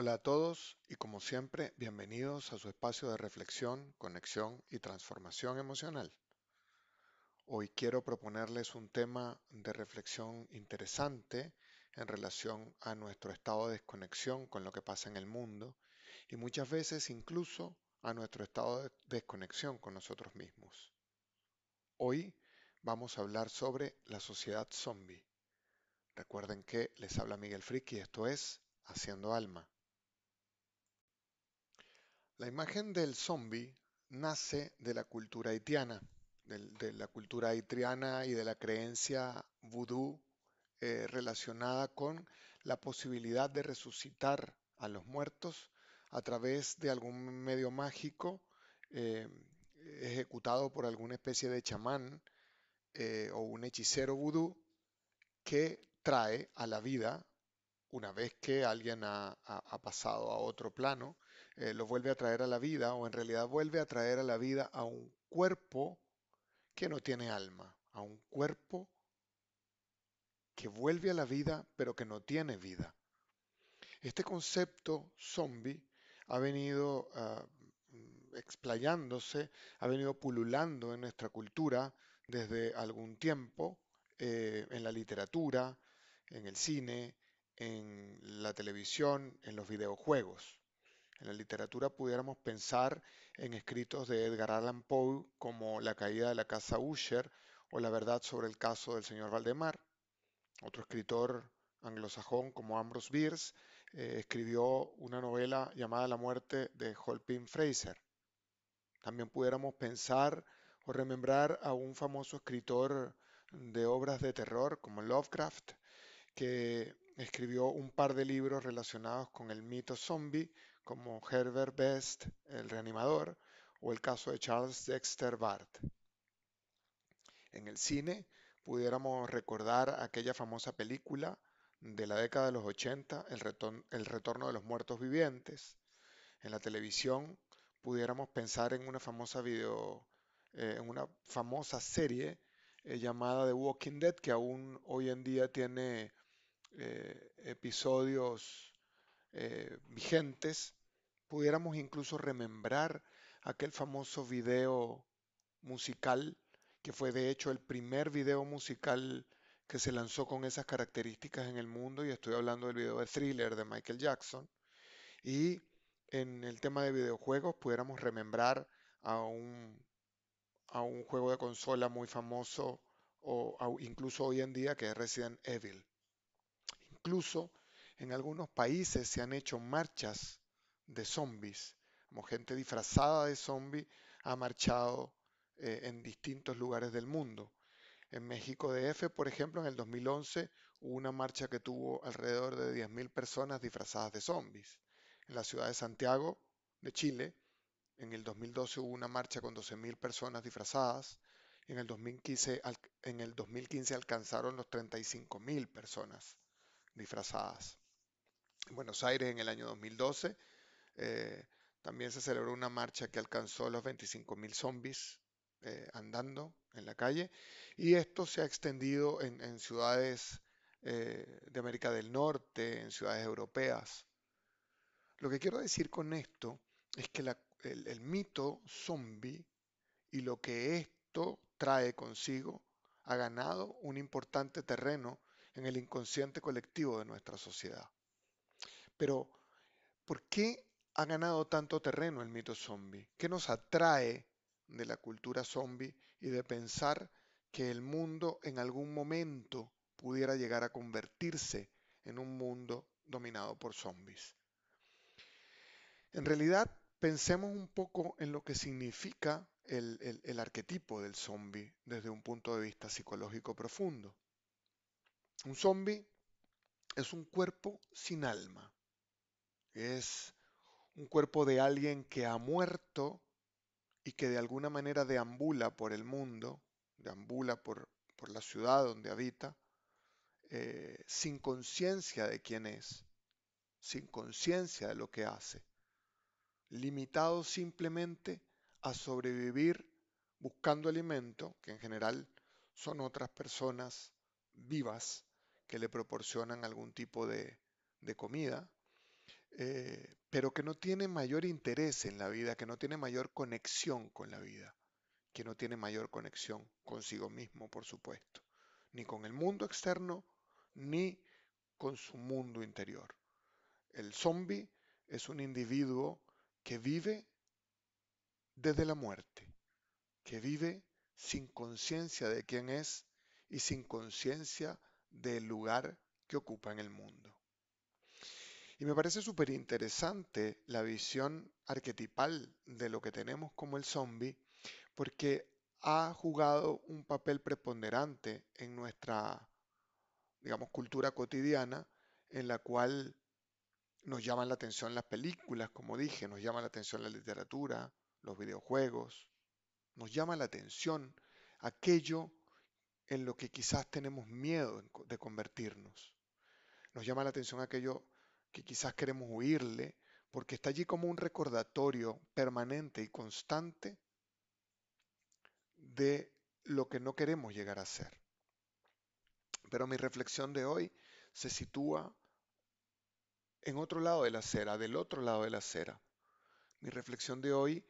Hola a todos y como siempre, bienvenidos a su espacio de reflexión, conexión y transformación emocional. Hoy quiero proponerles un tema de reflexión interesante en relación a nuestro estado de desconexión con lo que pasa en el mundo y muchas veces incluso a nuestro estado de desconexión con nosotros mismos. Hoy vamos a hablar sobre la sociedad zombie. Recuerden que les habla Miguel Friki esto es Haciendo Alma. La imagen del zombie nace de la cultura haitiana, de, la cultura haitiana y de la creencia vudú eh, relacionada con la posibilidad de resucitar a los muertos a través de algún medio mágico eh, ejecutado por alguna especie de chamán eh, o un hechicero vudú que trae a la vida, una vez que alguien ha pasado a otro plano, eh, lo vuelve a traer a la vida o en realidad vuelve a traer a la vida a un cuerpo que no tiene alma, a un cuerpo que vuelve a la vida pero que no tiene vida. Este concepto zombie ha venido ah, explayándose, ha venido pululando en nuestra cultura desde algún tiempo, eh, en la literatura, en el cine, en la televisión, en los videojuegos. En la literatura pudiéramos pensar en escritos de Edgar Allan Poe como La caída de la casa Usher o La verdad sobre el caso del señor Valdemar. Otro escritor anglosajón como Ambrose Bierce eh, escribió una novela llamada La muerte de Holpin Fraser. También pudiéramos pensar o remembrar a un famoso escritor de obras de terror como Lovecraft, que escribió un par de libros relacionados con el mito zombie como Herbert Best, el reanimador, o el caso de Charles Dexter Bart. En el cine pudiéramos recordar aquella famosa película de la década de los 80, El, retorno de los muertos vivientes. En la televisión pudiéramos pensar en una famosa video, eh, en una famosa serie eh, llamada The Walking Dead, que aún hoy en día tiene eh, episodios vigentes pudiéramos incluso remembrar aquel famoso video musical, que fue de hecho el primer video musical que se lanzó con esas características en el mundo, y estoy hablando del video de Thriller de Michael Jackson. Y en el tema de videojuegos pudiéramos remembrar a un, a un juego de consola muy famoso, o incluso hoy en día, que es Resident Evil. Incluso en algunos países se han hecho marchas de zombies, como gente disfrazada de zombie ha marchado eh, en distintos lugares del mundo. En México DF, por ejemplo, en el 2011 hubo una marcha que tuvo alrededor de 10.000 personas disfrazadas de zombies. En la ciudad de Santiago, de Chile, en el 2012 hubo una marcha con 12.000 personas disfrazadas. En el 2015, en el 2015 alcanzaron los 35.000 personas disfrazadas. En Buenos Aires en el año 2012 eh, también se celebró una marcha que alcanzó los 25.000 zombies eh, andando en la calle y esto se ha extendido en, ciudades eh, de América del Norte, en ciudades europeas. Lo que quiero decir con esto es que el, el mito zombie y lo que esto trae consigo ha ganado un importante terreno en el inconsciente colectivo de nuestra sociedad. Pero, ¿por qué ha ganado tanto terreno el mito zombie? ¿Qué nos atrae de la cultura zombie y de pensar que el mundo en algún momento pudiera llegar a convertirse en un mundo dominado por zombies? En realidad, pensemos un poco en lo que significa el, arquetipo del zombie desde un punto de vista psicológico profundo. Un zombie es un cuerpo sin alma. Es un cuerpo de alguien que ha muerto y que de alguna manera deambula por el mundo, deambula por, por la ciudad donde habita, eh, sin conciencia de quién es, sin conciencia de lo que hace, limitado simplemente a sobrevivir buscando alimento, que en general son otras personas vivas que le proporcionan algún tipo de, de comida, eh, pero que no tiene mayor interés en la vida, que no tiene mayor conexión con la vida, que no tiene mayor conexión consigo mismo, por supuesto, ni con el mundo externo, ni con su mundo interior. El zombie es un individuo que vive desde la muerte, que vive sin conciencia de quién es y sin conciencia del lugar que ocupa en el mundo. Y me parece súper interesante la visión arquetipal de lo que tenemos como el zombie, porque ha jugado un papel preponderante en nuestra, digamos, cultura cotidiana, en la cual nos llaman la atención las películas, como dije, nos llama la atención la literatura, los videojuegos, nos llama la atención aquello en lo que quizás tenemos miedo de convertirnos. Nos llama la atención aquello que quizás queremos huirle, porque está allí como un recordatorio permanente y constante de lo que no queremos llegar a ser. Pero mi reflexión de hoy se sitúa en otro lado de la acera, del otro lado de la acera. Mi reflexión de hoy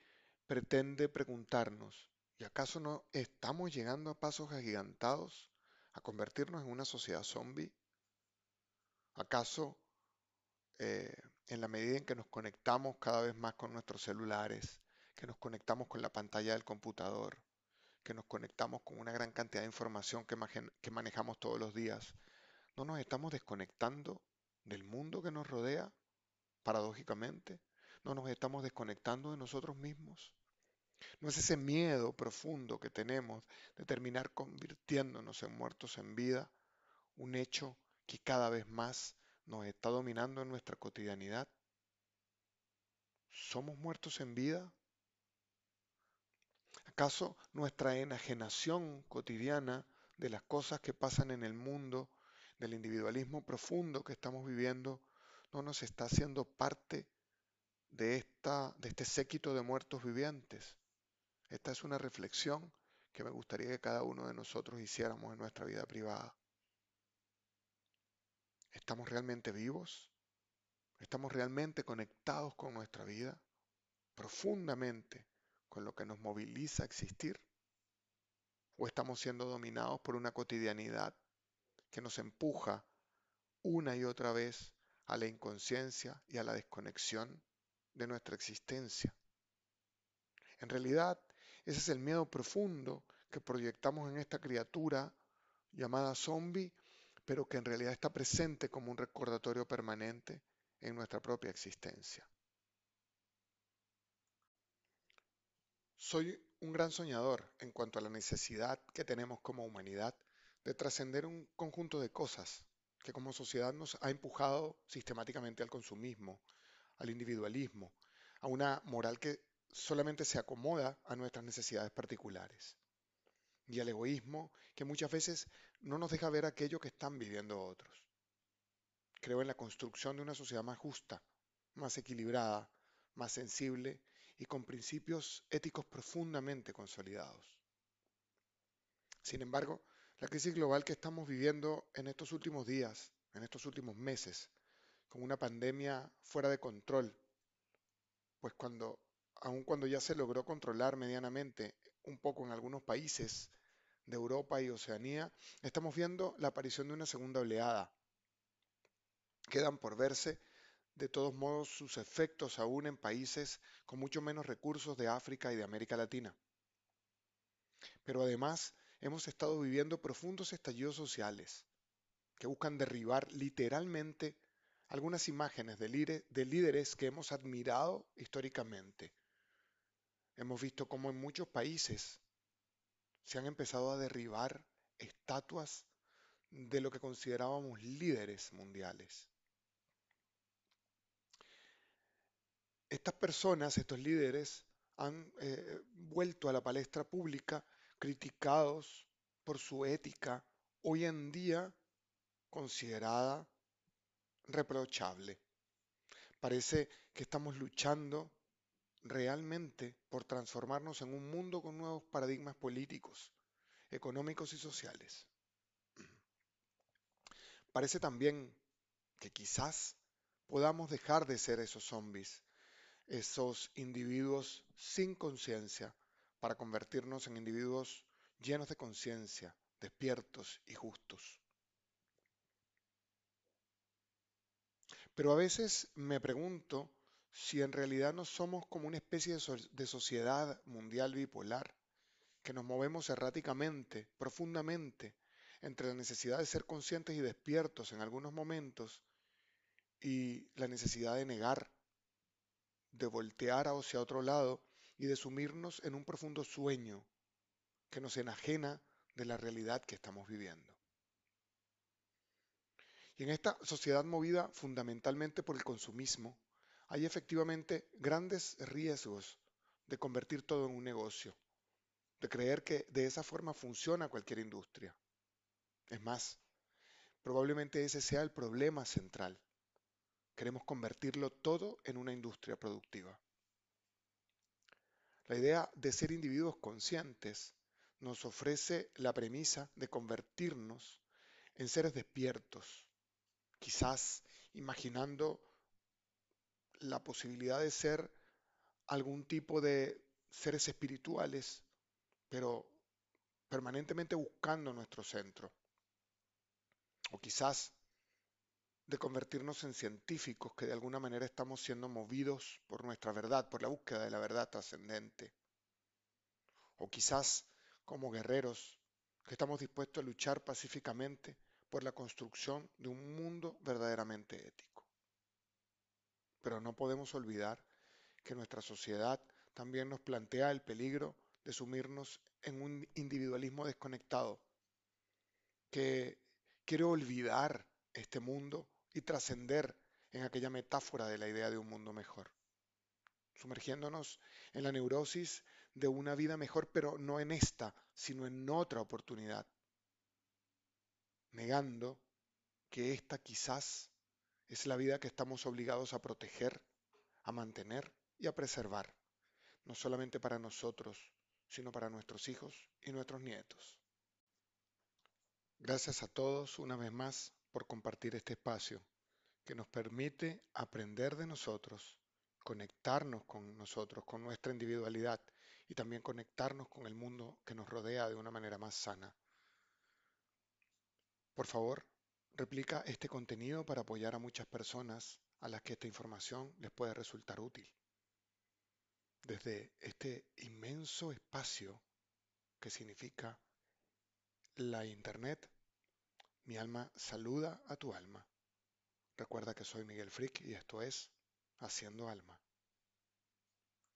pretende preguntarnos, ¿y acaso no estamos llegando a pasos agigantados a convertirnos en una sociedad zombie? ¿Acaso eh, en la medida en que nos conectamos cada vez más con nuestros celulares, que nos conectamos con la pantalla del computador, que nos conectamos con una gran cantidad de información que, que manejamos todos los días, ¿no nos estamos desconectando del mundo que nos rodea, paradójicamente? ¿No nos estamos desconectando de nosotros mismos? ¿No es ese miedo profundo que tenemos de terminar convirtiéndonos en muertos en vida un hecho que cada vez más nos está dominando en nuestra cotidianidad? ¿Somos muertos en vida? ¿Acaso nuestra enajenación cotidiana de las cosas que pasan en el mundo del individualismo profundo que estamos viviendo no nos está haciendo parte de, esta, de este séquito de muertos vivientes. Esta es una reflexión que me gustaría que cada uno de nosotros hiciéramos en nuestra vida privada. ¿Estamos realmente vivos? ¿Estamos realmente conectados con nuestra vida? Profundamente con lo que nos moviliza a existir? ¿O estamos siendo dominados por una cotidianidad que nos empuja una y otra vez a la inconsciencia y a la desconexión de nuestra existencia. En realidad, ese es el miedo profundo que proyectamos en esta criatura llamada zombie, pero que en realidad está presente como un recordatorio permanente en nuestra propia existencia. Soy un gran soñador en cuanto a la necesidad que tenemos como humanidad de trascender un conjunto de cosas que como sociedad nos ha empujado sistemáticamente al consumismo, al individualismo, a una moral que solamente se acomoda a nuestras necesidades particulares y al egoísmo que muchas veces no nos deja ver aquello que están viviendo otros. Creo en la construcción de una sociedad más justa, más equilibrada, más sensible y con principios éticos profundamente consolidados. Sin embargo, la crisis global que estamos viviendo en estos últimos días, en estos últimos meses, con una pandemia fuera de control, pues cuando, aun cuando ya se logró controlar medianamente un poco en algunos países de Europa y Oceanía, estamos viendo la aparición de una segunda oleada. Quedan por verse de todos modos sus efectos aún en países con mucho menos recursos de África y de América Latina. Pero además hemos estado viviendo profundos estallidos sociales que buscan derribar literalmente algunas imágenes de, líderes que hemos admirado históricamente. Hemos visto cómo en muchos países se han empezado a derribar estatuas de lo que considerábamos líderes mundiales. Estas personas, estos líderes, han eh, vuelto a la palestra pública criticados por su ética, hoy en día considerada reprochable. Parece que estamos luchando realmente por transformarnos en un mundo con nuevos paradigmas políticos, económicos y sociales. Parece también que quizás podamos dejar de ser esos zombies, esos individuos sin conciencia, para convertirnos en individuos llenos de conciencia, despiertos y justos. Pero a veces me pregunto si en realidad no somos como una especie de, sociedad mundial bipolar, que nos movemos erráticamente, profundamente, entre la necesidad de ser conscientes y despiertos en algunos momentos y la necesidad de negar, de voltear hacia otro lado y de sumirnos en un profundo sueño que nos enajena de la realidad que estamos viviendo. Y en esta sociedad movida fundamentalmente por el consumismo, hay efectivamente grandes riesgos de convertir todo en un negocio, de creer que de esa forma funciona cualquier industria. Es más, probablemente ese sea el problema central. Queremos convertirlo todo en una industria productiva. La idea de ser individuos conscientes nos ofrece la premisa de convertirnos en seres despiertos, quizás imaginando la posibilidad de ser algún tipo de seres espirituales, pero permanentemente buscando nuestro centro. O quizás de convertirnos en científicos que de alguna manera estamos siendo movidos por nuestra verdad, por la búsqueda de la verdad trascendente. O quizás como guerreros que estamos dispuestos a luchar pacíficamente por la construcción de un mundo verdaderamente ético. Pero no podemos olvidar que nuestra sociedad también nos plantea el peligro de sumirnos en un individualismo desconectado, que quiere olvidar este mundo y trascender en aquella metáfora de la idea de un mundo mejor, sumergiéndonos en la neurosis de una vida mejor, pero no en esta, sino en otra oportunidad, negando que esta quizás es la vida que estamos obligados a proteger, a mantener y a preservar, no solamente para nosotros, sino para nuestros hijos y nuestros nietos. Gracias a todos una vez más por compartir este espacio que nos permite aprender de nosotros, conectarnos con nosotros, con nuestra individualidad y también conectarnos con el mundo que nos rodea de una manera más sana. Por favor, replica este contenido para apoyar a muchas personas a las que esta información les puede resultar útil. Desde este inmenso espacio que significa la Internet, mi alma saluda a tu alma. Recuerda que soy Miguel Frick y esto es Haciendo Alma.